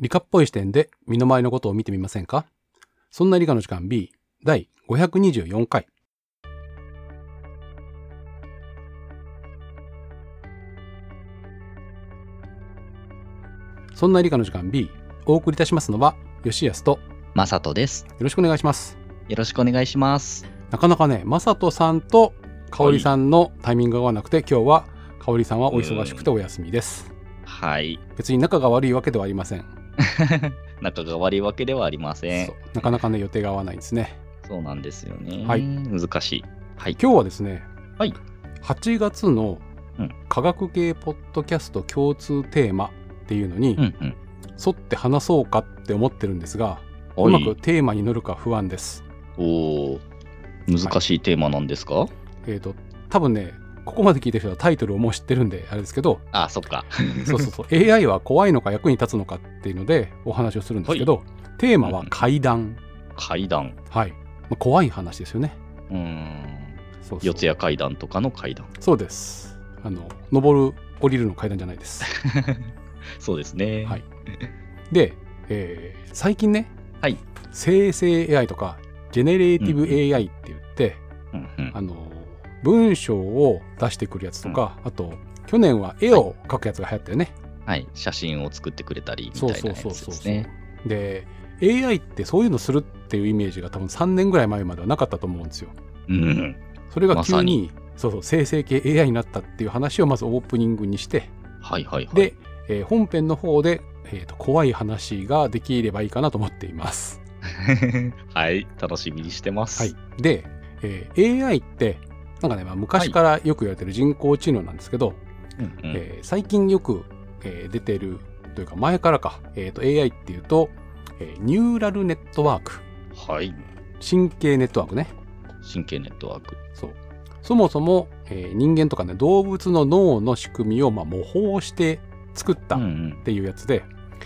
理科っぽい視点で身の回りのことを見てみませんか？そんな理科の時間 B 第524回。そんな理科の時間 B お送りいたしますのは吉安とよまさとです。ろしくお願いします。よろしくお願いします。なかなかね、まさとさんとかおりさんのタイミングが合わなくて、今日はかおりさんはお忙しくてお休みです。はい。別に仲が悪いわけではありません。仲が悪いわけではありません。なかなかね、予定が合わないんですね。そうなんですよね。はい難しい。はい。今日はですね、はい8月のうん科学系ポッドキャスト共通テーマっていうのに、うんうん。沿って話そうかって思ってるんですが、うまくテーマに乗るか不安です。おー難しいテーマなんですか、えっ、と、多分ね、ここまで聞いてる人はタイトルをもう知ってるんで、あれですけど、あ、そっか。そうそうそう、AI は怖いのか役に立つのかっていうのでお話をするんですけど、テーマは怪談。階段。はい。まあ怖い話ですよね。うーん。そうそう四谷階段とかの階段。そうです。あの、登る、降りるの階段じゃないです。そうですね。はいで、えー最近ね、はい生成 AI とか、 generative AI って言って、うんうんあの、文章を出してくるやつとか、あと、去年は絵を描くやつが流行ったよね。はい。写真を作ってくれたりみたそいうなやつそうそうそうですね。で、AI ってそういうのするっていうイメージが多分3年ぐらい前まではなかったと思うんですよ。うん。それが急に、まさにそうそう、生成系 AI になったっていう話をまずオープニングにして、はいはいはい。で、えー本編の方で、えーと怖い話ができればいいかなと思っています。はい。楽しみにしてます。はい。で、えー AI って、なんかね、まあ、昔からよく言われてる人工知能なんですけど、うんうんえー最近よく、えー出てるというか前からか、えーと AI っていうと、えーニューラルネットワーク、はい。神経ネットワークね。神経ネットワーク。そう。そもそも、えー人間とかね、動物の脳の仕組みを、まあ、模倣して作ったっうんうんていうやつで、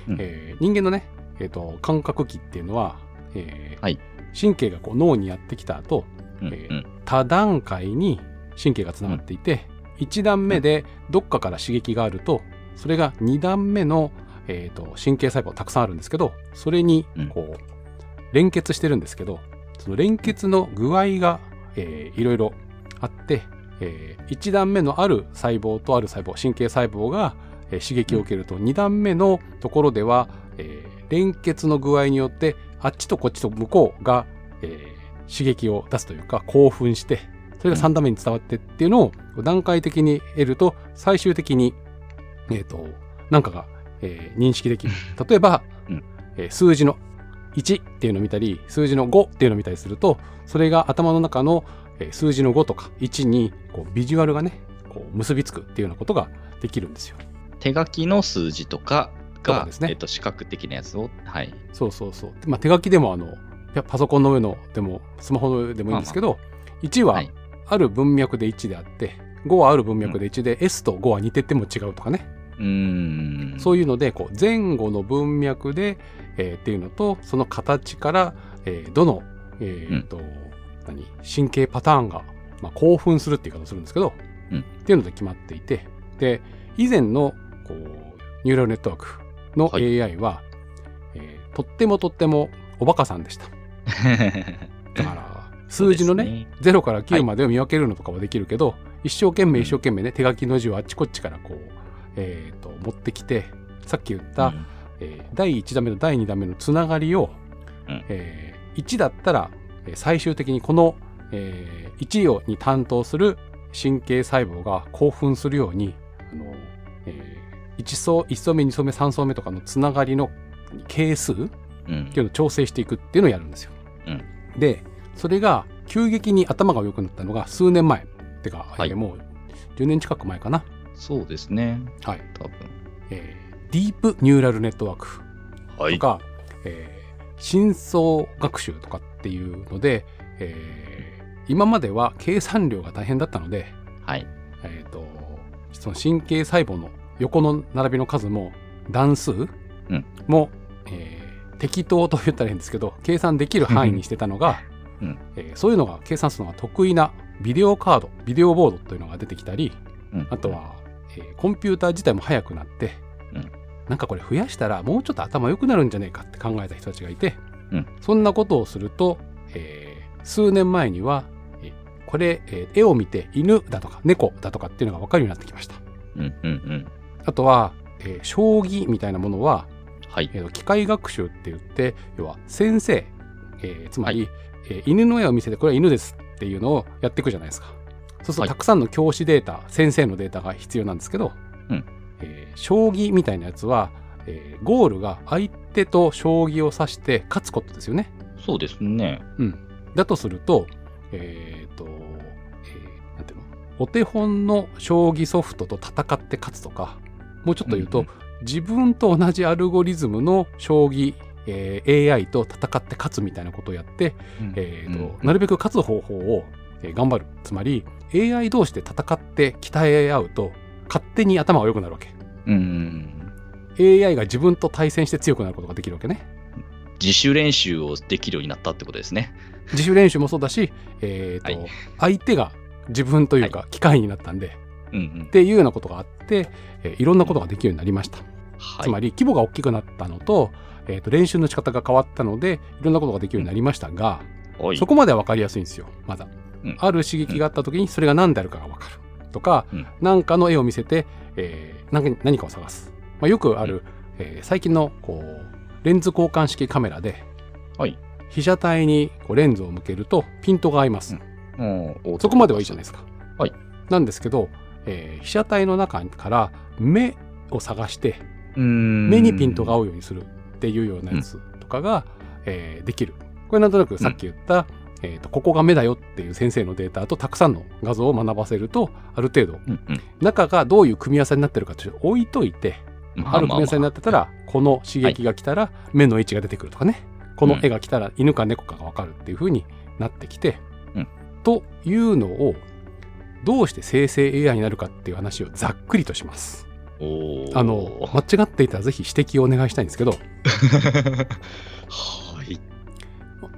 うんえー人間のね、えーと、感覚器っていうのは、えーはい神経がこう脳にやってきた後、うんえーうん多段階に神経がつながっていて、1段目でどっかから刺激があると、それが2段目の、えーと神経細胞たくさんあるんですけど、それにうん。こう、連結してるんですけど、その連結の具合が、えーいろいろあって、え1段目のある細胞とある細胞、神経細胞が、えー刺激を受けると、2段目のところでは、えー連結の具合によって、あっちとこっちと向こうが、えー刺激を出すというか、興奮して、それが3段目に伝わってっていうのを段階的に得ると、最終的に、えっ、と、なんかが、えー認識できる。例えば、うんえー数字の1っていうのを見たり、数字の5っていうのを見たりすると、それが頭の中の、えー数字の5とか1にこうビジュアルがね、こう結びつくっていうようなことができるんですよ。手書きの数字とかが、ですねえっと視覚的なやつを、はい。そうそうそう。まあ、手書きでもあの、パソコンの上のでも、スマホの上でもいいんですけど、1ははい。ある文脈で1であって、5はある文脈で1で、S と5は似てても違うとかね。うーん。そういうので、こう前後の文脈で、えーっていうのと、その形から、えーどの、えーと、何、神経パターンが、まあ、興奮するっていう言い方をするんですけど、うん。っていうので決まっていて、で、以前の、こう、ニューラルネットワークのはい。AI は、えーとってもとってもおバカさんでした。だから、数字のね、0から9までを見分けるのとかはできるけど、一生懸命一生懸命ね、手書きの字をあっちこっちからこう、えーと、持ってきて、さっき言った、うん。えー第1弾目と第2弾目のつながりを、うん。えー1だったら、えー最終的にこの、えー1をに担当する神経細胞が興奮するように、あのえ1層、1層目、2層目、3層目とかのつながりの係数うん。っていうのを調整していくっていうのをやるんですよ。うんで、それが急激に頭が良くなったのが数年前。てか、はいえーもう10年近く前かな。そうですね。はい。多分。えーディープニューラルネットワークはとか、えー深層学習とかっていうので、えー今までは計算量が大変だったので、はい。えーとその神経細胞の横の並びの数も段数も、えー適当と言ったらいいんですけど計算できる範囲にしてたのが、うん。えーそういうのが計算するのが得意なビデオカードビデオボードというのが出てきたりうん。あと、は、えーコンピューター自体も速くなって、うん。なんかこれ増やしたらもうちょっと頭良くなるんじゃねえかって考えた人たちがいて、うん。そんなことをすると、えー数年前にはえこれ、えー絵を見て犬だとか猫だとかっていうのが分かるようになってきました。うんうんうん。あとは、えー将棋みたいなものは、はい。えーと機械学習って言って要は先生、えーつまり、えー犬の絵を見せてこれは犬ですっていうのをやっていくじゃないですか。そうするとはい。たくさんの教師データ、先生のデータが必要なんですけど、うん。えー将棋みたいなやつは、えーゴールが相手と将棋を指して勝つことですよね。そうですね。だとすると、えっ、と、えーなんていうの？お手本の将棋ソフトと戦って勝つとか、もうちょっと言うと、うん自分と同じアルゴリズムの将棋、えー AI と戦って勝つみたいなことをやって、えーとうんなるべく勝つ方法を、えー頑張る。つまり、AI 同士で戦って鍛え合うと、勝手に頭が良くなるわけ。うんうん。AI が自分と対戦して強くなることができるわけね。自主練習をできるようになったってことですね。自主練習もそうだし、えーとはい相手が自分というか機械になったんで、うんうんっ。ていうようなことがあって、えーいろんなことができるようになりました。はい。つまり規模が大きくなったのと,、えーと練習の仕方が変わったのでいろんなことができるようになりましたが、はい。そこまでは分かりやすいんですよまだ、うん。ある刺激があった時にそれが何であるかが分かるとか、うん。何かの絵を見せて、えー何か何かを探す、まあ、よくある、えー最近のこうレンズ交換式カメラで、はい。被写体にこうレンズを向けるとピントが合います、うん。そこまではいいじゃないですか。はい。なんですけど、えー被写体の中から目を探して目目にピントが合うようにするっていうようなやつとかが、えーできる。これなんとなくさっき言った、えーとここが目だよっていう先生のデータとたくさんの画像を学ばせるとある程度うんうん。中がどういう組み合わせになってるかちょっと置いといてまある組み合わせになってたらこの刺激が来たら目の位置が出てくるとかね。この絵が来たら犬か猫かが分かるっていう風になってきて、うん。というのをどうして生成 AI になるかっていう話をざっくりとします。あの間違っていたらぜひ指摘をお願いしたいんですけど はい。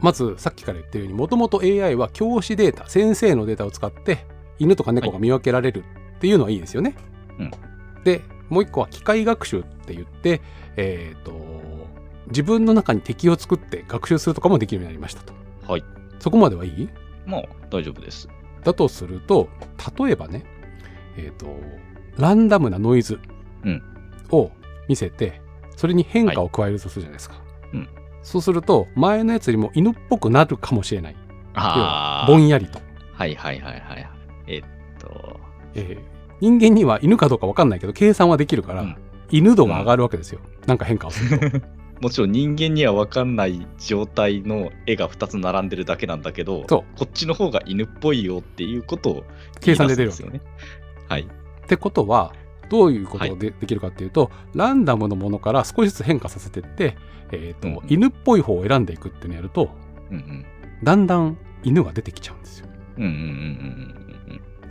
まずさっきから言ってるようにもともと AI は教師データ先生のデータを使って犬とか猫が見分けられるっていうのはいいですよね。うんでもう一個は機械学習って言って、えー、と自分の中に敵を作って学習するとかもできるようになりましたと。はい。そこまではいい？まあ、大丈夫です。だとすると例えばね、えー、とランダムなノイズうんを見せてそれに変化を加えるとするじゃないですか。うんそうすると前のやつよりも犬っぽくなるかもしれない。あぼんやりと。はいはいはいはい。えっと、えー人間には犬かどうか分かんないけど計算はできるから、うん犬度が上がるわけですよ、なんか変化をすると もちろん人間には分かんない状態の絵が2つ並んでるだけなんだけど、そこっちの方が犬っぽいよっていうことを計算で出るわけ言いますよね。はい。ってことはどういうことがで,、できるかっていうとランダムのものから少しずつ変化させてって、えーとうん犬っぽい方を選んでいくっていうのをやるとうんうん。だんだん犬が出てきちゃうんですよ。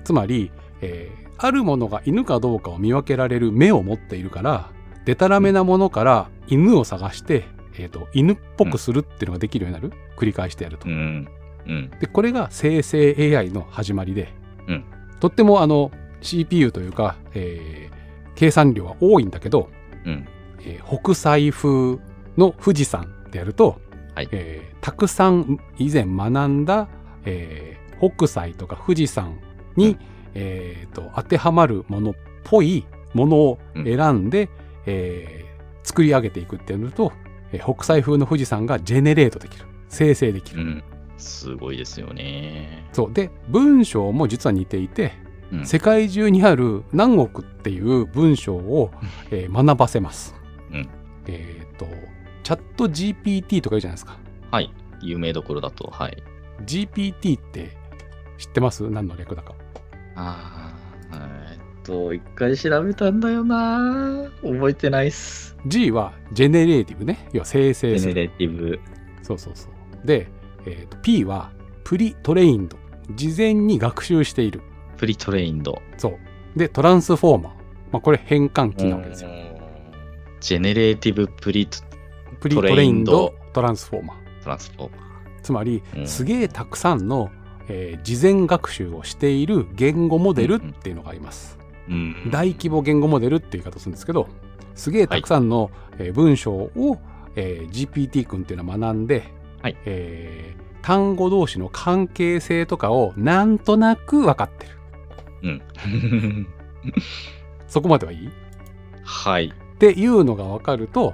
つまり、えーあるものが犬かどうかを見分けられる目を持っているからでたらめなものから犬を探して、えーと犬っぽくするっていうのができるようになる。繰り返してやると。うんうん。うん。でこれが生成 AI の始まりで、うん。とってもあの CPU というか、えー計算量は多いんだけど、うん。えー北斎風の富士山でやると、はいえーたくさん以前学んだ、えー北斎とか富士山に、うんえーと当てはまるものっぽいものを選んで、えー作り上げていくっていうのと、えー北斎風の富士山がジェネレートできる生成できる。うん。すごいですよね。そうで文章も実は似ていて、うん世界中にある何億っていう文章を、えー学ばせます。うんえっ、とChatGPT とか言うじゃないですか。はい。有名どころだと、はい。GPT って知ってます？何の略だか。ああ、えっと、一回調べたんだよな。覚えてないっす。G は generative ね。要は生成する。 generative。そうそうそう。で、えーと P は pre-trained。事前に学習している。 pre-trained。そう。で、 transformer。まあ、これ変換器なわけですよ。 generative pre-t pre-trained transformer。transformer。つまり、うんすげえたくさんの、えー事前学習をしている言語モデルっていうのがあります。うん。大規模言語モデルっていう言い方をするんですけど、すげえたくさんの、えー文章を、えー GPT 君っていうのは学んで、はいえー単語同士の関係性とかをなんとなく分かってる。うん。そこまではいい？はい。っていうのが分かると、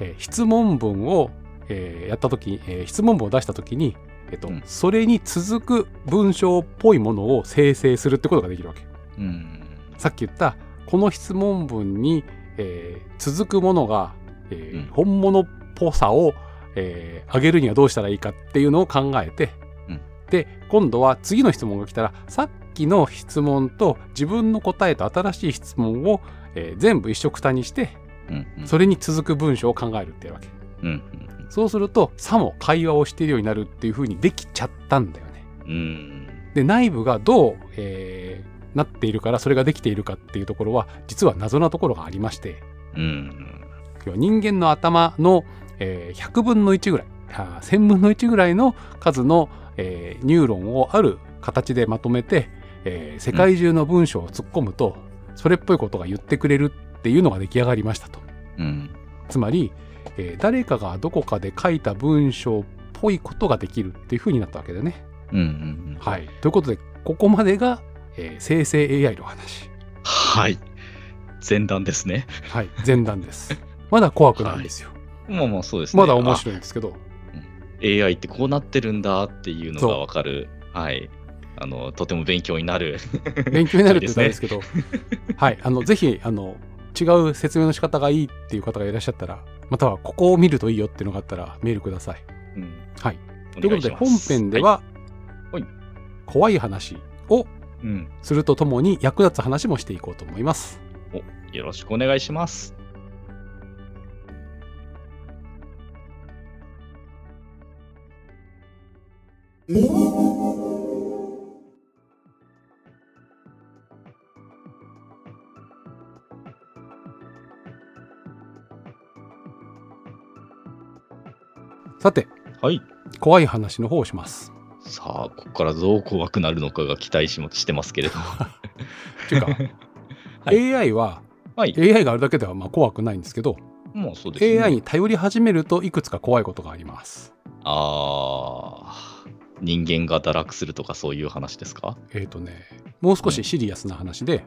えー質問文を、えーやった時、えー質問文を出した時に、えっとうんそれに続く文章っぽいものを生成するってことができるわけ。うん。さっき言ったこの質問文に、えー続くものが、えーうん本物っぽさを、えー上げるにはどうしたらいいかっていうのを考えて、うんで今度は次の質問が来たらさっきの質問と自分の答えと新しい質問を、えー全部一緒くたにしてうん。それに続く文章を考えるっていうわけ。うん。そうするとさも会話をしているようになるっていう風にできちゃったんだよね。うん。で内部がどう、えーなっているからそれができているかっていうところは実は謎なところがありましてうん。人間の頭の、えー100分の1ぐらいあー1000分の1ぐらいの数の、えーニューロンをある形でまとめて、えー世界中の文章を突っ込むと、それっぽいことが言ってくれるっていうのが出来上がりましたと。うん。つまり、えー誰かがどこかで書いた文章っぽいことができるっていう風になったわけだよね。うん。うん。はい。ということで、ここまでが、えー生成 AI の話。はい。前段ですね。はい。前段です。まだ怖くないんですよ。まあまあそうですね。まだ面白いんですけど。あ AI ってこうなってるんだっていうのがわかる。はい。あの、とても勉強になる。勉強になるって言ったらあれですけど、はい、あのぜひあの違う説明の仕方がいいっていう方がいらっしゃったら、またはここを見るといいよっていうのがあったらメールください。うん。はい。おということで本編では、はいはい怖い話をうん。するとともに役立つ話もしていこうと思います。よろしくお願いします。さて、はい。怖い話の方をします。さあ、ここからどう怖くなるのかが期待しもしてますけれども。っていうか、はい AI は、はい。AI があるだけではまあ怖くないんですけど、もうそうですね。AI に頼り始めるといくつか怖いことがあります。ああ、人間が堕落するとかそういう話ですか？えっ、とね、もう少しシリアスな話で、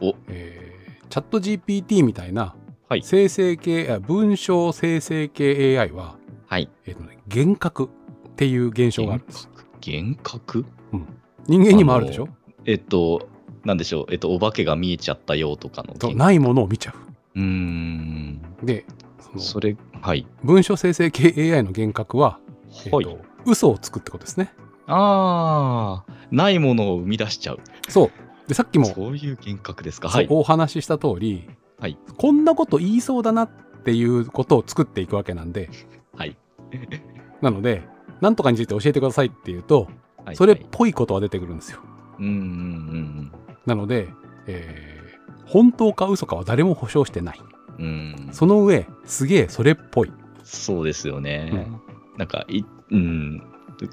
おえーチャット GPT みたいなはい。生成系、あ文章生成系 AI は、はい。えーとね、幻覚っていう現象があるんです。幻覚？人間にもあるでしょ？えっと、なんでしょう、えっと、お化けが見えちゃったよとかの幻そうないものを見ちゃうーん。う。で、そのそれ、はい。文章生成系 AI の幻覚は、えーはい。と嘘をつくってことですね。ああ、ないものを生み出しちゃう。そう。で、さっきもそういう幻覚ですか？はい。お話しした通り、はいこんなこと言いそうだなっていうことを作っていくわけなんで、はい。なので、なんとかについて教えてくださいっていうと、はいそれっぽいことは出てくるんですよ。うんうんうんなので、えー本当か嘘かは誰も保証してない。うん。うん。その上、すげえそれっぽい。そうですよね。なんかい、うん。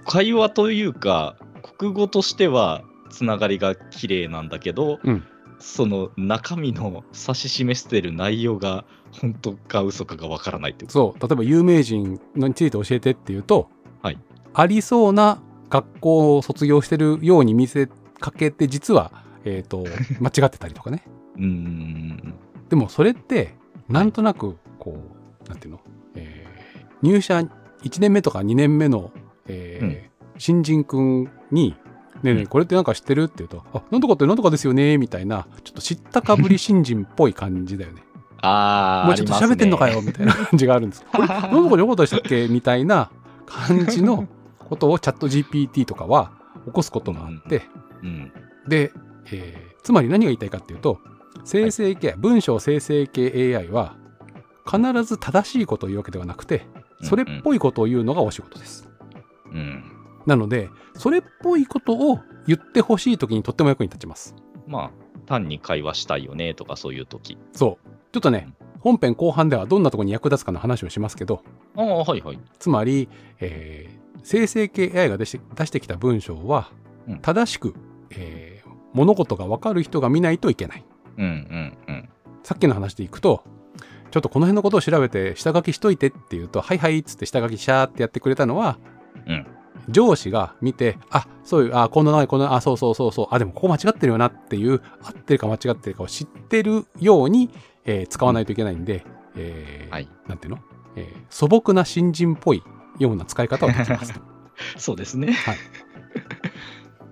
会話というか、国語としては、つながりが綺麗なんだけど、うんその中身の指し示してる内容が本当か嘘かがわからないってそう、例えば有名人について教えてっていうと、はい。ありそうな学校を卒業してるように見せかけて、実は、えっ、と、間違ってたりとかね。うーん。でもそれって、なんとなく、こう、なんていうの、えー入社1年目とか2年目の、えー新人くんに、ねえねえ、うん。これってなんか知ってる？って言うと、あ、なんとかってなんとかですよね、みたいな、ちょっと知ったかぶり新人っぽい感じだよね。ああ、もうちょっと喋ってんのかよ、みたいな感じがあるんです。これ、なんとかでよかったでしたっけみたいな感じのことをチャット GPT とかは起こすことがあって、うん。で、えーつまり何が言いたいかっていうと、生成系、文章生成系 AI は必ず正しいことを言うわけではなくて、それっぽいことを言うのがお仕事です。うん。なので、それっぽいことを言ってほしいときにとっても役に立ちます。まあ、単に会話したいよねとかそういう時。そう。ちょっとね、本編後半ではどんなところに役立つかの話をしますけど、ああ、はいはい。つまり、えー生成系 AI が出して出してきた文章はうん正しく、えー物事が分かる人が見ないといけない。うんうんうん。さっきの話でいくとちょっとこの辺のことを調べて下書きしといてって言うと、はいはいっつって下書きシャーってやってくれたのは、うん上司が見て、あ、そういう、あ、こんな名前、こんな、あ、そうそうそうそう、あ、でもここ間違ってるよなっていう、合ってるか間違ってるかを知ってるように、えー使わないといけないんで、えーはい。なんていうの、えー素朴な新人っぽいような使い方をできます。そうですね。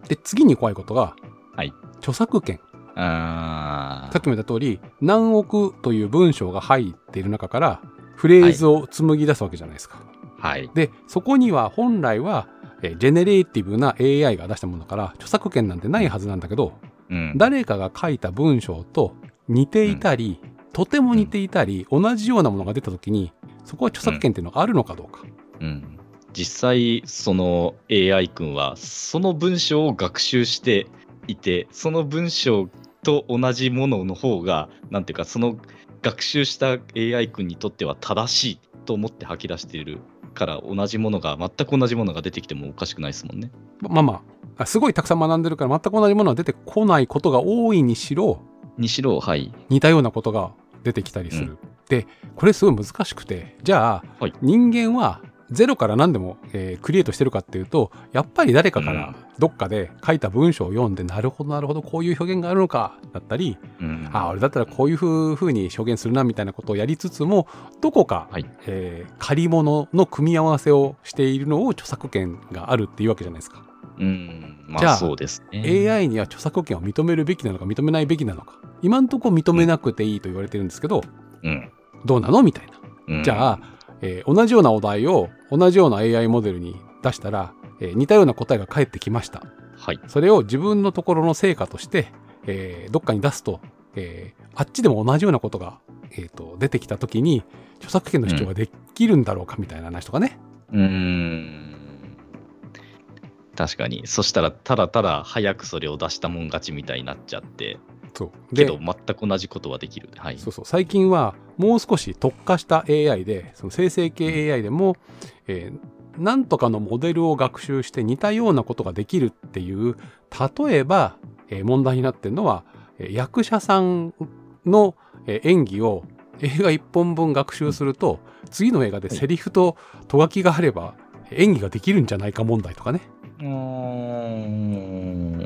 で、次に怖いことが、はい著作権。あさっきも言った通り、何億という文章が入っている中から、フレーズを紡ぎ出すわけじゃないですか。ーはい。で、そこには本来は、えージェネレーティブな AI が出したものだから、著作権なんてないはずなんだけど、うん。誰かが書いた文章と似ていたり、とても似ていたり、同じようなものが出た時に、そこは著作権っていうのがあるのかどうか。うん、実際、その AI 君は、その文章を学習していて、その文章と同じものの方が、なんていうか、その学習した AI 君にとっては正しいと思って吐き出しているから、同じものが、全く同じものが出てきてもおかしくないですもんね。まあまあ、すごいたくさん学んでるから全く同じものは出てこないことが多いにしろ、にしろ、はい。似たようなことが出てきたりする。で、これすごい難しくて、じゃあ、はい人間はゼロから何でも、えークリエイトしてるかっていうと、やっぱり誰かかうんらどっかで書いた文章を読んで、なるほど、なるほど、こういう表現があるのか、だったり、うん、あ、俺だったらこういうふうに表現するな、みたいなことをやりつつも、どこか、はいえー借り物の組み合わせをしているのを著作権があるっていうわけじゃないですか。うん、まじゃああそうですね。AI には著作権を認めるべきなのか認めないべきなのか。今んとこ認めなくていいと言われてるんですけど、うんどうなの？みたいな。うん、じゃあ、えー同じようなお題を同じような AI モデルに出したら、えー似たような答えが返ってきました。はい。それを自分のところの成果として、えーどっかに出すと、えーあっちでも同じようなことが、えーと出てきたときに、著作権の主張ができるんだろうかみたいな話とかね。うーん確かに。そしたら、ただただ早くそれを出したもん勝ちみたいになっちゃって、そう。でけど、全く同じことはできる。はい。そうそう最近はもう少し特化した AI でその生成系 AI でも、えーなんとかのモデルを学習して似たようなことができるっていう例えば、えー問題になってるのは、えー役者さんの、えー演技を映画1本分学習すると次の映画でセリフととがきがあれば演技ができるんじゃないか問題とかねうーん。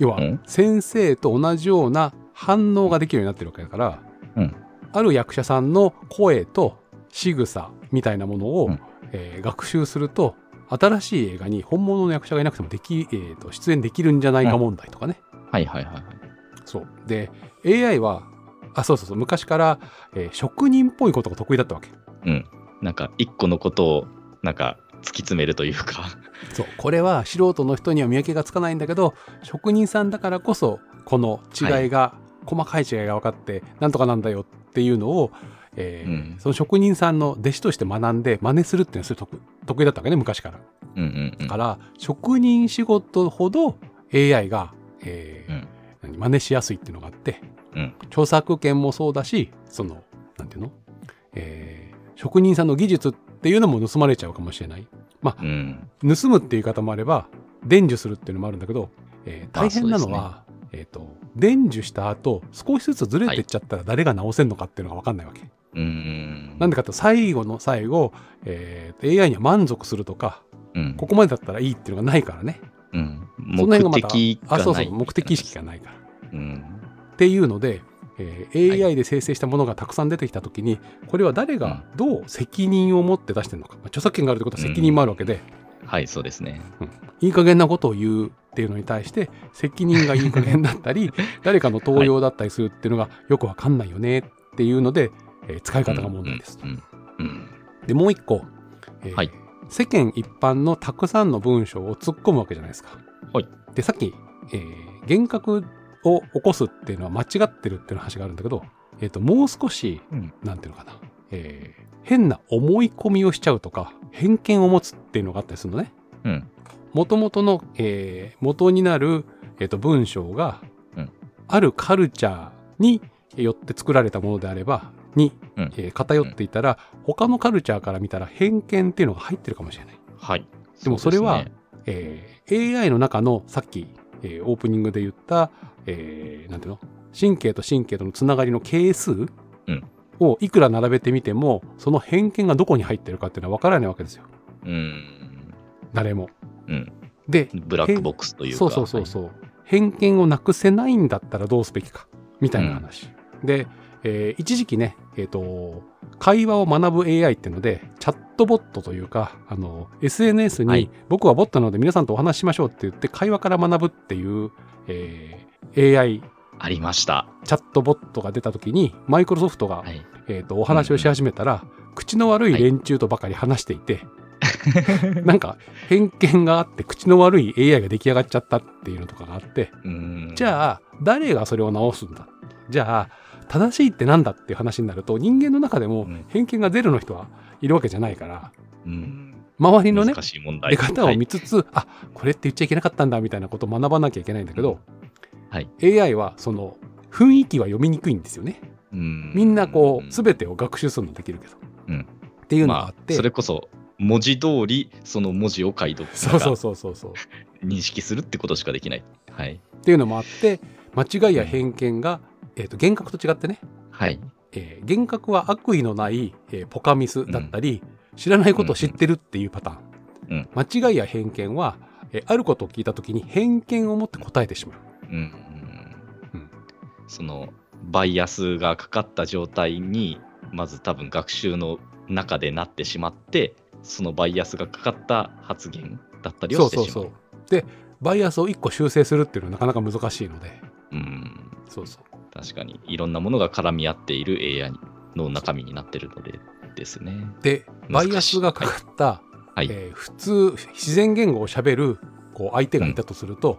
要はうん。先生と同じような反応ができるようになってるわけだから、うん。ある役者さんの声と仕草みたいなものを、うん。えー学習すると新しい映画に本物の役者がいなくてもでき、えーと出演できるんじゃないか問題とかね、はいはいはいはい。そう。で AI はあそうそうそう昔から、えー職人っぽいことが得意だったわけ。うん。なんか、一個のことを、なんか、突き詰めるというか。そうこれは素人の人には見分けがつかないんだけど職人さんだからこそこの違いが、細かい違いが分かってなんとかなんだよっていうのを、えーうん。その職人さんの弟子として学んで真似するっていうのはそれ得得意だったわけね昔から。うんうんうん。だから職人仕事ほど AI が、えーうん。何真似しやすいっていうのがあってうん。著作権もそうだしそのなんていうの、えー職人さんの技術っていうのも盗まれちゃうかもしれない。うん。盗むっていう言い方もあれば伝授するっていうのもあるんだけど、えーあ大変なのは、えっ、と伝授した後少しずつずれてっちゃったら誰が直せんのかっていうのが分かんないわけ。うん。なんでかって最後の最後、えー AI には満足するとかうん。ここまでだったらいいっていうのがないからね。うん。目的がない。あそうそう目的意識がないから。うん。っていうので、えー AI で生成したものがたくさん出てきた時にこれは誰がどう責任を持って出してるのか、まあ著作権があるってことは責任もあるわけで、はい、そうですね。いい加減なことを言うっていうのに対して責任がいい加減だったり 誰かの盗用だったりするっていうのがよくわかんないよねっていうので、えー使い方が問題ですと。うん。うん。でもう一個、えーはい世間一般のたくさんの文章を突っ込むわけじゃないですか。はいでさっき、えー幻覚を起こすっていうのは間違ってるっていう話があるんだけど、えー、ともう少し、うんなんていうのかな、えー変な思い込みをしちゃうとか偏見を持つっていうのがあったりするのね。うん。もともとの、えー元になる、えー、と文章が、うんあるカルチャーによって作られたものであればに、うんえー偏っていたら、他のカルチャーから見たら偏見っていうのが入ってるかもしれない。はい。でもそれはねえー AI の中のさっき、えーオープニングで言った、えーなんていうの？神経と神経とのつながりの係数をいくら並べてみてもその偏見がどこに入ってるかっていうのは分からないわけですようん。誰も。うん。でブラックボックスというか。そうそうそうそう、偏見をなくせないんだったらどうすべきかみたいな話、で、えー一時期ねえっ、と会話を学ぶ AI っていうのでチャットボットというかあの SNS に、はい僕はボットなので皆さんとお話ししましょうって言って会話から学ぶっていう、えー AI ありました。チャットボットが出た時にマイクロソフトが、はい。えー、とお話をし始めたら、口の悪い連中とばかり話していて、なんか偏見があって口の悪い AI が出来上がっちゃったっていうのとかがあってうん。じゃあ誰がそれを直すんだ？じゃあ正しいってなんだっていう話になると人間の中でもうん偏見がゼロの人はいるわけじゃないからうん。周りのね。出方をはい見つつ、あこれって言っちゃいけなかったんだみたいなことを学ばなきゃいけないんだけど、はい。AI はその雰囲気は読みにくいんですよね。うん。みんなこうう全てを学習するのできるけど、うん。っていうのがあまあ、って、それこそ文字通りその文字を解読そうそうそうそうそう。認識するってことしかできない。はい。っていうのもあって間違いや偏見が、えー、と幻覚と違ってね、はい。えー幻覚は悪意のない、えーポカミスだったり、知らないことを知ってるっていうパターン、うん。間違いや偏見は、えーあることを聞いた時に偏見を持って答えてしまううん。うんそのバイアスがかかった状態にまず多分学習の中でなってしまってそのバイアスがかかった発言だったりそうをしてしまう。そうそうでバイアスを1個修正するっていうのはなかなか難しいのでうんそうそう確かにいろんなものが絡み合っている AI の中身になってるのでですね。でバイアスがかかった、はい。えー普通自然言語をしゃべるこう相手がいたとすると、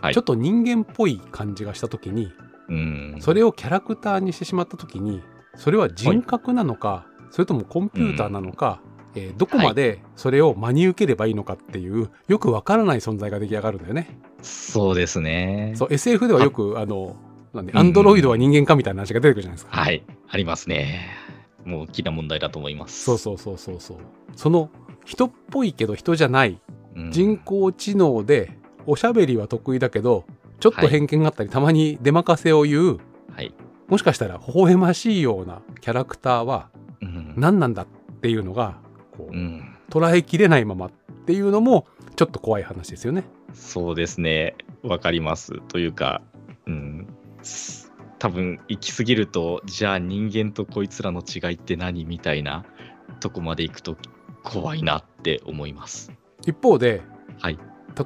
はいちょっと人間っぽい感じがした時にうん。それをキャラクターにしてしまった時にそれは人格なのか、それともコンピューターなのか、えーどこまでそれを真に受ければいいのかっていうよくわからない存在が出来上がるんだよね。そうですね。そう SF ではよくあのなんでうんアンドロイドは人間かみたいな話が出てくるじゃないですか。はい。ありますね。もう大きな問題だと思います。そうそうそうそうそう。その人っぽいけど人じゃないうん人工知能でおしゃべりは得意だけどちょっと偏見があったり、たまに出任せを言うはい。もしかしたら微笑ましいようなキャラクターはうん。何なんだっていうのがこう、うん捉えきれないままっていうのもちょっと怖い話ですよね。そうですね。わかります。というか、うん。す多分行き過ぎると、じゃあ人間とこいつらの違いって何みたいなとこまで行くと怖いなって思います。一方ではい。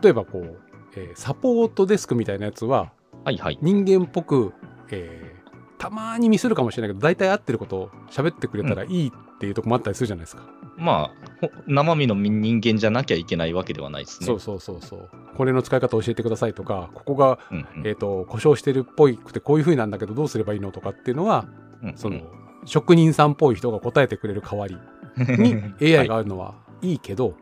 例えばこう、えーサポートデスクみたいなやつははいはい。人間っぽく、えーたまにミスるかもしれないけど大体合ってることを喋ってくれたらいいっていうとこもあったりするじゃないですか。まあ、ほ生身の人間じゃなきゃいけないわけではないですね。そうそうそうそう。これの使い方教えてくださいとかここが、うんうんえー、と故障してるっぽいくてこういう風なんだけどどうすればいいのとかっていうのはうんその、職人さんっぽい人が答えてくれる代わりに AI があるのはいいけど、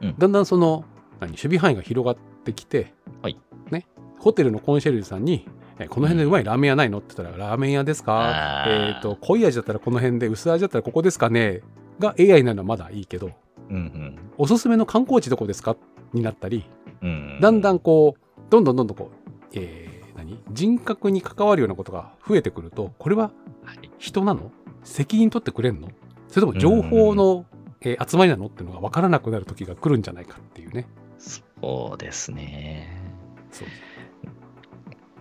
うんだんだんその何守備範囲が広がってきて、はい。ね、ホテルのコンシェルジュさんに「えこの辺でうまいラーメン屋ないの?」って言ったら「ラーメン屋ですか？えっ、と濃い味だったらこの辺で薄味だったらここですかね?」が AI になるのはまだいいけどうんうん「おすすめの観光地どこですか?」になったりうんだんだんこうどんどんどんどんこう、えー何？人格に関わるようなことが増えてくるとこれははい。人なの？責任取ってくれんの？それとも情報の、えー集まりなの？っていうのが分からなくなる時が来るんじゃないかっていうね。そうですね。そう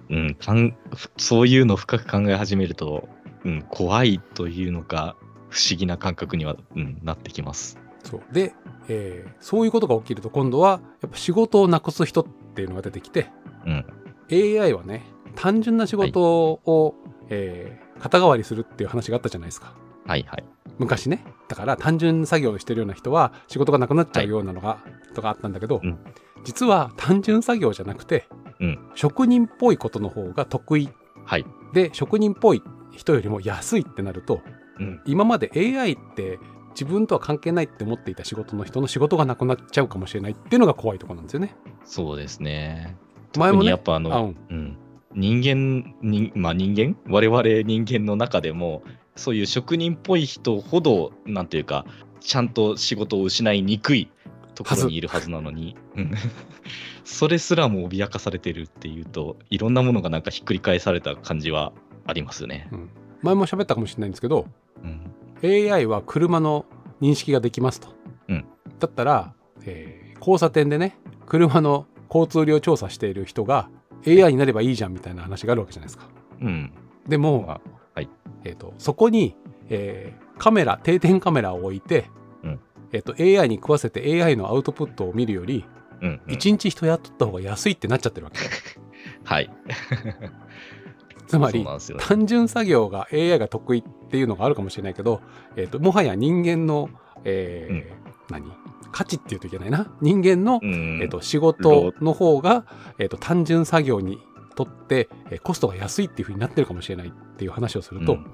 うん、かんそういうのを深く考え始めると、うん、怖いというのか、不思議な感覚には、うん、なってきます。そうで、えーそういうことが起きると今度はやっぱ仕事をなくす人っていうのが出てきてうん、AI はね単純な仕事を、えー肩代わりするっていう話があったじゃないですか。はいはい。昔ね。だから単純作業をしてるような人は仕事がなくなっちゃうようなのが、とかあったんだけど、うん。実は単純作業じゃなくて、うん。職人っぽいことの方が得意。はい。で職人っぽい人よりも安いってなるとうん、今まで AI って自分とは関係ないって思っていた仕事の人の仕事がなくなっちゃうかもしれないっていうのが怖いところなんですよね。そうですね。前もね。やっぱあの、あうん。うん、人間に、まあ人間？我々人間の中でも、そういう職人っぽい人ほど、なんていうか、ちゃんと仕事を失いにくいところにいるはずなのに、うん それすらも脅かされてるっていうと、いろんなものがなんかひっくり返された感じはありますよね。前も喋ったかもしれないんですけどうん。AI は車の認識ができますと。うんだったら、えー交差点でね車の交通量調査している人が AI になればいいじゃんみたいな話があるわけじゃないですか。うん。でも、えー、とそこに、えーカメラ定点カメラを置いて、うんえー、と AI に食わせて AI のアウトプットを見るより、うん、うん。一日人雇った方が安いってなっちゃってるわけ。はい。つまりね。単純作業が AI が得意っていうのがあるかもしれないけど、えー、ともはや人間の、えー何？価値っていうといけないな人間の、うん。えー、と仕事の方が、えー、と単純作業にとって、えーコストが安いっていうふうになってるかもしれないっていう話をすると、うん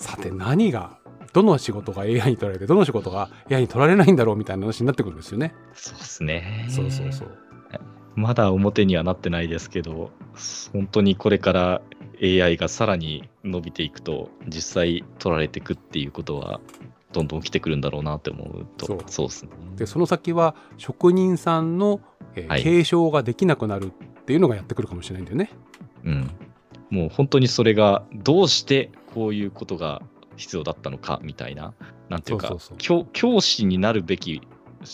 さて何がどの仕事が AI に取られてどの仕事が AI に取られないんだろうみたいな話になってくるんですよね。そうですね。そうそうそう。まだ表にはなってないですけど、本当にこれから AI がさらに伸びていくと、実際取られていくっていうことは、どんどん起きてくるんだろうなって思うと、そうそうですね。でその先は職人さんの、え継承ができなくなるっていうのがやってくるかもしれないんだよね。うん。もう本当にそれが、どうしてこういうことが必要だったのかみたいな、なんていうか教師になるべき、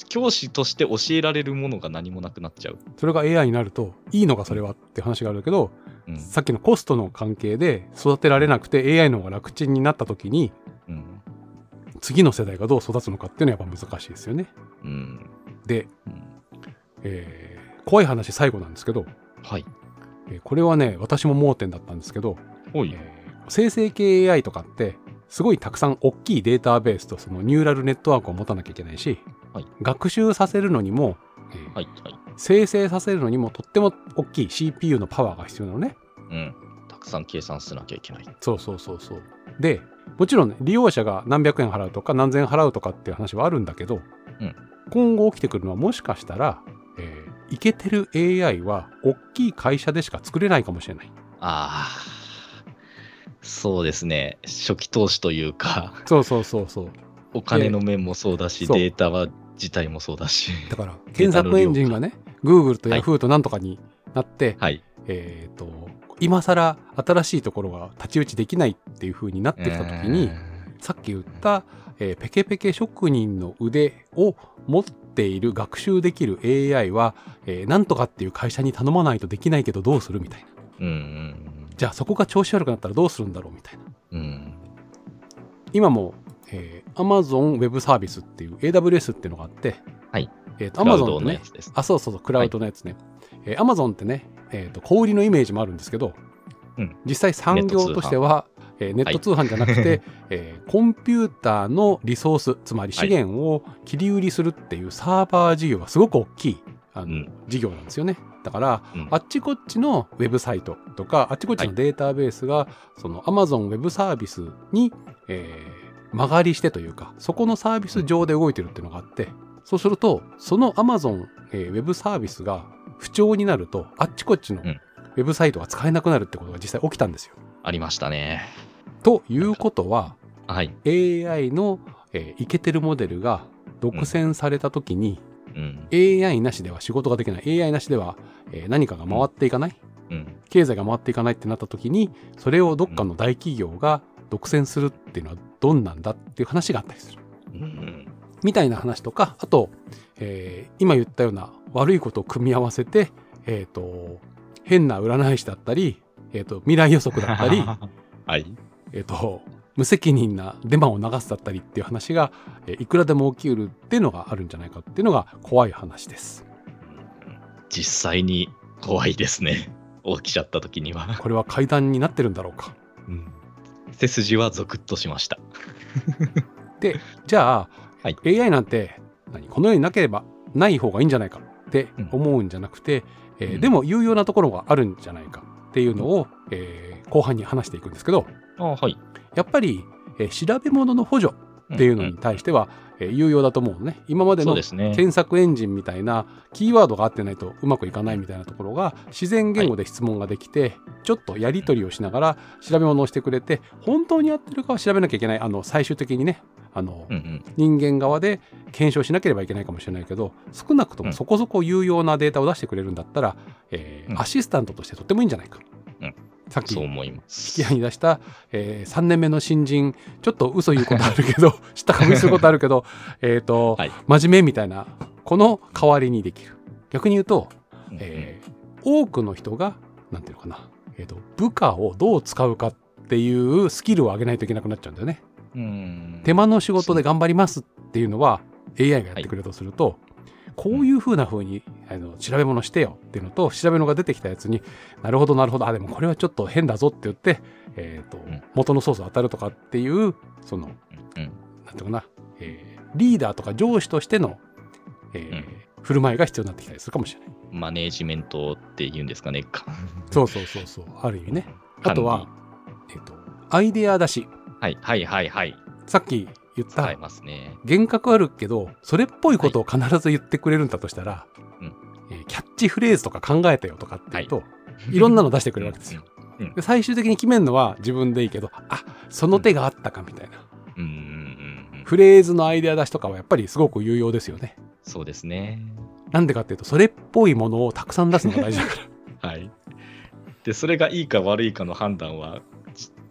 教師として教えられるものが何もなくなっちゃう。それが AI になるといいのかそれはって話があるけど、うん。さっきのコストの関係で育てられなくて AI の方が楽ちんになった時にうん。次の世代がどう育つのかっていうのはやっぱ難しいですよね。うん。で、うんえー怖い話最後なんですけど、はい。えーこれはね私も盲点だったんですけど。えー生成系 AI とかってすごいたくさん大きいデータベースとそのニューラルネットワークを持たなきゃいけないし、はい学習させるのにも、えーはい。はい。生成させるのにもとっても大きい CPU のパワーが必要なのね。うん。たくさん計算しなきゃいけない。そうそうそうそう。でもちろん、ね、利用者が何百円払うとか何千円払うとかっていう話はあるんだけど、うん今後起きてくるのはもしかしたら、えーイケてる AI は大きい会社でしか作れないかもしれない。ああ。そうですね。初期投資というか、そうそうそうそう。お金の面もそうだし、データは自体もそうだし。だから検索エンジンがね Google とはい Yahoo となんとかになって、はい。えっ、と今更新しいところが太刀打ちできないっていう風になってきた時に、さっき言った、えーペケペケ職人の腕を持っている学習できる AI は、えーなんとかっていう会社に頼まないとできないけどどうするみたいなうんうんじゃあそこが調子悪くなったらどうするんだろうみたいなうん。うん。今も、えー Amazon Web サービスっていう AWS っていうのがあって、はいえーとクラウ Amazon ドってね。あそうそうそうクラウドのやつね、えー Amazon ってね、えーと小売りのイメージもあるんですけど、うん実際産業としてはえーネット通販じゃなくて、えーコンピューターのリソースつまり資源を切り売りするっていうサーバー事業がすごく大きいあの、うん。事業なんですよね。だからうん。あっちこっちのウェブサイトとかあっちこっちのデータベースが、その Amazon ウェブサービスに、えー曲がりしてというかそこのサービス上で動いてるっていうのがあってそうするとその Amazon、えーウェブサービスが不調になるとあっちこっちのうん。ウェブサイトが使えなくなるってことが実際起きたんですよ。ありましたね。ということははい。AI の、えーイケてるモデルが独占された時に、うん。AI なしでは仕事ができない AI なしでは、えー何かが回っていかないうん。経済が回っていかないってなった時にそれをどっかの大企業が独占するっていうのはどんなんだっていう話があったりする。うん。みたいな話とかあと、えー今言ったような悪いことを組み合わせて、えー、と変な占い師だったり、えー、と未来予測だったり、はい。えー、と無責任なデマを流すだったりっていう話が、えーいくらでも起きうるっていうのがあるんじゃないかっていうのが怖い話です。実際に怖いですね。起きちゃった時には。これは階段になってるんだろうか。うん。背筋はゾクッとしました。でじゃあ、はい AI なんて何この世になければない方がいいんじゃないかって思うんじゃなくて、えーうんでも有用なところがあるんじゃないかっていうのを、えー後半に話していくんですけどあはい。やっぱり、えー調べ物の補助っていうのに対しては、えー有用だと思うのね。今までの。検索エンジンみたいなキーワードが合ってないとうまくいかないみたいなところが自然言語で質問ができて、ちょっとやり取りをしながら調べ物をしてくれて本当に合ってるかは調べなきゃいけないあの最終的にねあの、うんうん。人間側で検証しなければいけないかもしれないけど少なくともそこそこ有用なデータを出してくれるんだったら、えーうん。アシスタントとしてとってもいいんじゃないか、うんさっき。引き合いに出した、え3年目の新人ちょっと嘘言うことあるけど 知ったかぶりすることあるけどえっと、はい真面目みたいなこの代わりにできる逆に言うと、うんえー多くの人がなんていうのかな、えー、と部下をどう使うかっていうスキルを上げないといけなくなっちゃうんだよね。うん手間の仕事で頑張りますっていうのは AI がやってくれるとすると、こういうふうな風にあの調べ物してよっていうのと調べ物が出てきたやつになるほどなるほどあでもこれはちょっと変だぞって言って、えーとん元のソース当たるとかっていうそのうんなんていうかな、えーリーダーとか上司としての、えーうん振る舞いが必要になってきたりするかもしれない。マネージメントって言うんですかね。か そうそうそうそうある意味ね。あとは、えっとアイデア出しはいはいはいはい。さっき言った使えますね。幻覚あるけどそれっぽいことを必ず言ってくれるんだとしたら、うんえーキャッチフレーズとか考えてよとかっていうと、い、ろんなの出してくれるわけですよ。うんうんで最終的に決めるのは自分でいいけどあその手があったかみたいな、うん。フレーズのアイデア出しとかはやっぱりすごく有用ですよね。そうですね。なんでかっていうとそれっぽいものをたくさん出すのが大事だから。はい。で、それがいいか悪いかの判断は、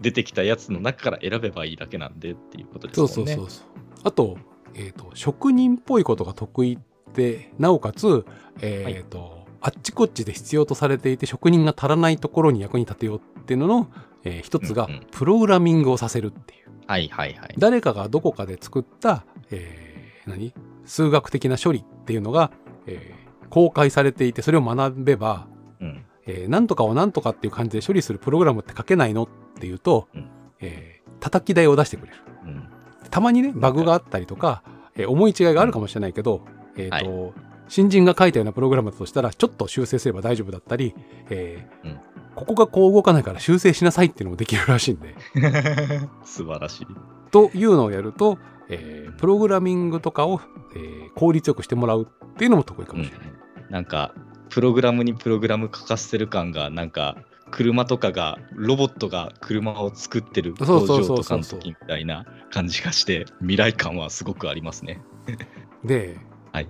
出てきたやつの中から選べばいいだけなんでっていうことですね。うんそうそうそう。あと,、えーと職人っぽいことが得意でなおかつ、えーとあっちこっちで必要とされていて職人が足らないところに役に立てようっていうのの、えー一つがプログラミングをさせるっていう。はいはいはい。誰かがどこかで作った、えー何？数学的な処理っていうのが、えー公開されていてそれを学べば、うん。えーなんとかをなんとかっていう感じで処理するプログラムって書けないのっていうと、うんえー叩き台を出してくれる。うん。たまにね、バグがあったりとか、えー思い違いがあるかもしれないけど、えっ、と、新人が書いたようなプログラムだとしたら、ちょっと修正すれば大丈夫だったり、えーうんここがこう動かないから修正しなさいっていうのもできるらしいんで。素晴らしい。というのをやると、えープログラミングとかを、えー効率よくしてもらうっていうのも得意かもしれない。なんか、プログラムにプログラム書かせてる感が、なんか、車とかが、ロボットが車を作ってる工場とかの時みたいな感じがして、未来感はすごくありますね。で、はい。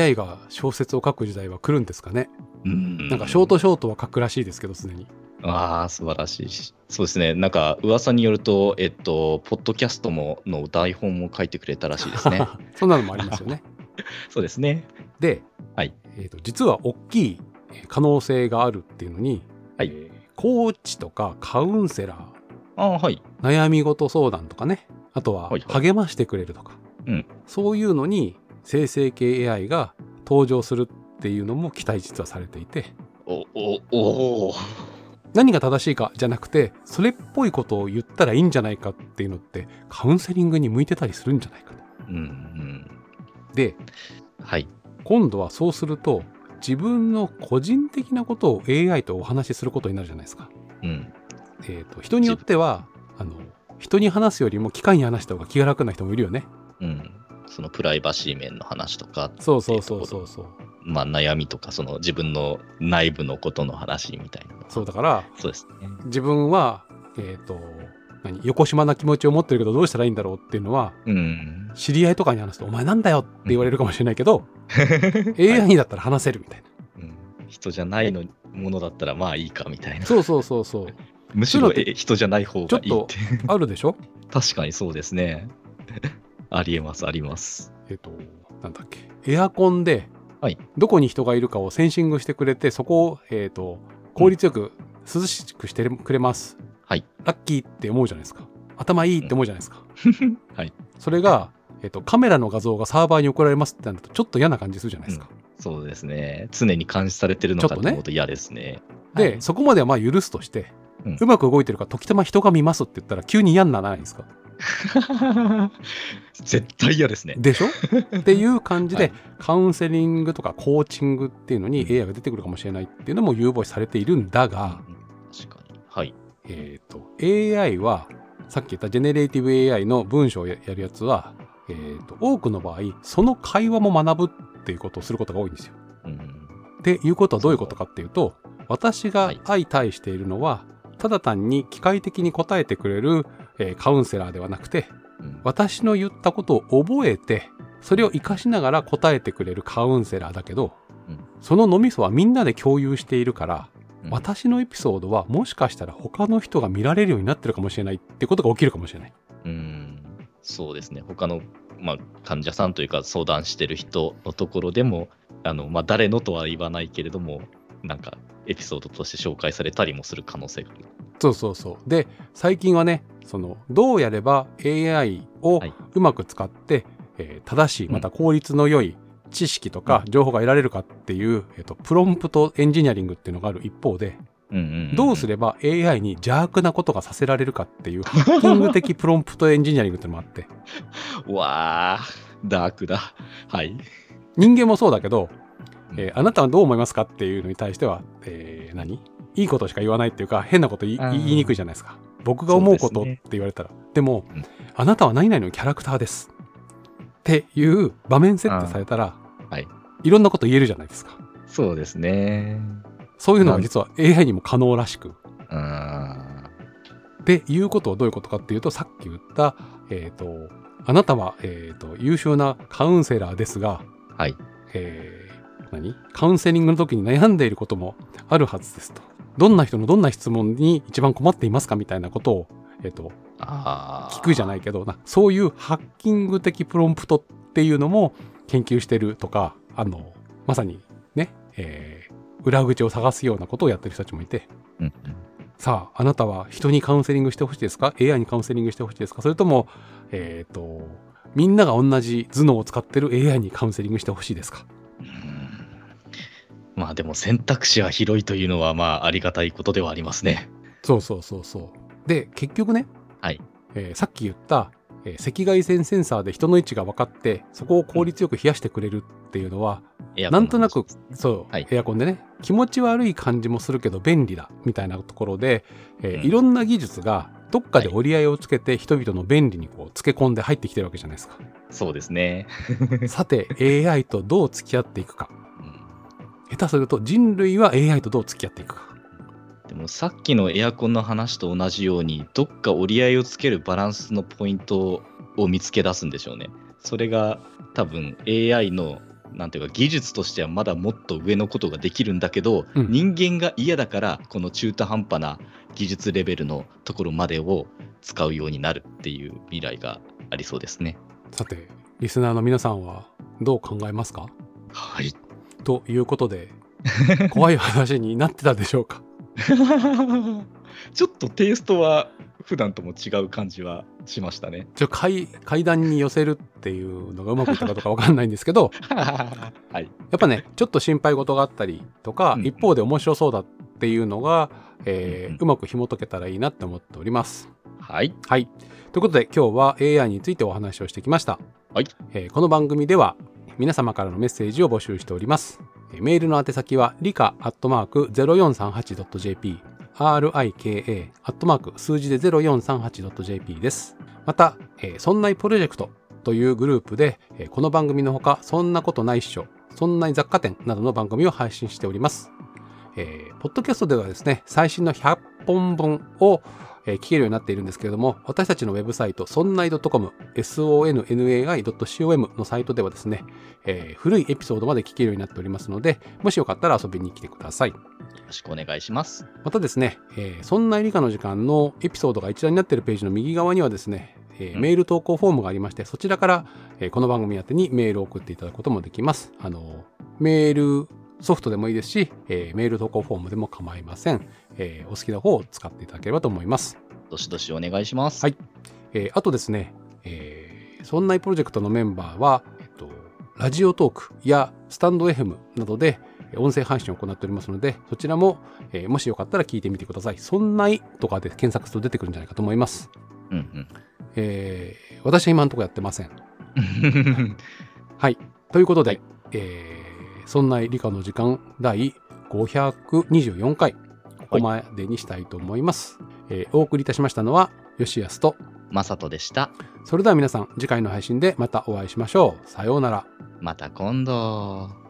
AI が小説を書く時代は来るんですかね。うんなんかショートショートは書くらしいですけど、すでに。ああ、素晴らしいし。そうですね。なんか、噂によると、えっと、ポッドキャストもの台本も書いてくれたらしいですね。そんなのもありますよね。そうですね。で、はいえーと実は大きいえー可能性があるっていうのに、はいえーコーチとかカウンセラーああ、はい。悩み事相談とかねあとははいはい励ましてくれるとか、うんそういうのに生成系 AI が登場するっていうのも期待実はされていてお、お、おお。何が正しいかじゃなくてそれっぽいことを言ったらいいんじゃないかっていうのってカウンセリングに向いてたりするんじゃないかと。うん、うん。ではい。今度はそうすると自分の個人的なことを AI とお話しすることになるじゃないですか。うん。えー、と人によってはあの人に話すよりも機械に話した方が気が楽な人もいるよね。うん。そのプライバシー面の話とか、そうそうそうそうそう。まあ悩みとか、その自分の内部のことの話みたいなの。そうだからそうですね。自分は、えっ、と何横島な気持ちを持ってるけどどうしたらいいんだろうっていうのはうん。知り合いとかに話すと「お前なんだよ」って言われるかもしれないけど、AI にだったら話せるみたいな。うん人じゃないのものだったらまあいいかみたいな。そうそうそうそう。むしろ人じゃない方がいいっ。てあるでしょ？確かにそうですね。ありえます、あります。えっ、となんだっけ？エアコンではいどこに人がいるかをセンシングしてくれてそこを、えー、と効率よく涼しくしてくれます。はい。ラッキーって思うじゃないですか。頭いいって思うじゃないですか。はい。それが、えっと、カメラの画像がサーバーに送られますってなるとちょっと嫌な感じするじゃないですか。そうですね。常に監視されてるのちょっとねかと思うと嫌ですね。で、はいそこまではまあ許すとして、ううんまく動いてるから時たま人が見ますって言ったら急に嫌にならないですか？絶対嫌ですね。でしょ？っていう感じで、はいカウンセリングとかコーチングっていうのにうん AI が出てくるかもしれないっていうのも有望視されているんだが、うん確かに。はい。えっ、と AI はさっき言ったジェネレーティブ AI の文章をややるやつは、えー、と多くの場合その会話も学ぶっていうことをすることが多いんですよ。うんっていうことはどういうことかっていうと私がはい。相対しているのは、ただ単に機械的に答えてくれる、えーカウンセラーではなくてうん。私の言ったことを覚えてそれを活かしながら答えてくれるカウンセラーだけど、うん。その脳みそはみんなで共有しているからうん。私のエピソードはもしかしたら他の人が見られるようになってるかもしれないってことが起きるかもしれない。うん、そうですね。他の、まあ、患者さんというか相談してる人のところでも、あのまあ、誰のとは言わないけれども、なんかエピソードとして紹介されたりもする可能性がある。そうそうそう。で、最近はね、その、どうやれば AI をはいうまく使って、えー正しい、うんまた効率の良い知識とか情報が得られるかっていう、えっ、と、プロンプトエンジニアリングっていうのがある一方で、どうすれば AI に邪悪なことがさせられるかっていう、ハッキング的プロンプトエンジニアリングっていうのもあって、わあ、ダークだ。はい。人間もそうだけど、えーあなたはどう思いますかっていうのに対しては、えー何？いいことしか言わないっていうか、変なこと言いにくいじゃないですか。僕が思うことって言われたら。でも、うんあなたは何々のキャラクターです。っていう場面設定されたら、はい。いろんなこと言えるじゃないですか。そうですね。そういうのが実は AI にも可能らしく。うん。で、言うことはどういうことかっていうと、さっき言った、えっ、と、あなたは、えっ、と、優秀なカウンセラーですが、はい。えー何？カウンセリングの時に悩んでいることもあるはずですと。どんな人のどんな質問に一番困っていますかみたいなことを、えっ、と、ああ。聞くじゃないけどな、そういうハッキング的プロンプトっていうのも研究してるとか、あの、まさにね、えー裏口を探すようなことをやってる人たちもいて、うんさあ、あなたは人にカウンセリングしてほしいですか ?AI にカウンセリングしてほしいですか？それとも、えっ、と、みんなが同じ頭脳を使ってる AI にカウンセリングしてほしいですか？うんまあでも選択肢は広いというのはまあありがたいことではありますね。そうそうそうそう。で、結局ね、はいえーさっき言った、えー赤外線センサーで人の位置が分かって、そこを効率よく冷やしてくれるっていうのは、エアコンのなんとなくそう、はいエアコンでね、気持ち悪い感じもするけど便利だみたいなところで、えーうんいろんな技術がどっかではい折り合いをつけて人々の便利にこうつけ込んで入ってきてるわけじゃないですか。そうですね。さて、AI とどう付き合っていくか。うん下手すると人類は AI とどう付き合っていくか。でもさっきのエアコンの話と同じようにどっか折り合いをつけるバランスのポイントを見つけ出すんでしょうね。それが多分 AI のなんていうか技術としてはまだもっと上のことができるんだけど、うん人間が嫌だからこの中途半端な技術レベルのところまでを使うようになるっていう未来がありそうですね。さて、リスナーの皆さんはどう考えますか？はい。ということで、怖い話になってたでしょうか？ちょっとテイストは普段とも違う感じはしましたね。ちょ階階段に寄せるっていうのがうまくいったかどうかわかんないんですけど、はい。やっぱね、ちょっと心配事があったりとか、うん一方で面白そうだっていうのが、えーうんうまく紐解けたらいいなって思っております。はい。はい。ということで今日は AI についてお話をしてきました。はい。えーこの番組では皆様からのメッセージを募集しております。メールの宛先は理科アットマーク 0438.jp rika アットマーク数字で 0438.jp です。また、そんないプロジェクトというグループで、この番組のほか、そんなことないっしょ、そんな雑貨店などの番組を配信しております。えーポッドキャストではですね、最新の100本分を、えー聞けるようになっているんですけれども、私たちのウェブサイト、そんない .com、sonnai.com のサイトではですね、えー古いエピソードまで聞けるようになっておりますので、もしよかったら遊びに来てください。よろしくお願いします。またですね、えーそんな理科の時間のエピソードが一覧になっているページの右側にはですね、えーうんメール投稿フォームがありまして、そちらから、えーこの番組宛てにメールを送っていただくこともできます。あの、メールソフトでもいいですし、えーメール投稿フォームでも構いません。えーお好きな方を使っていただければと思います。どしどしお願いします。はいえーあとですね、えーそんなプロジェクトのメンバーは、えっと、ラジオトークやスタンド FM などでえー音声配信を行っておりますので、そちらも、えーもしよかったら聞いてみてください。そんないとかで検索すると出てくるんじゃないかと思います。うんえー私は今のところやってません。うん。はい。ということで、はいえーそんな理科の時間第524回、ここまでにしたいと思います。えーお送りいたしましたのは、吉安と、まさとでした。それでは皆さん、次回の配信でまたお会いしましょう。さようなら。また今度。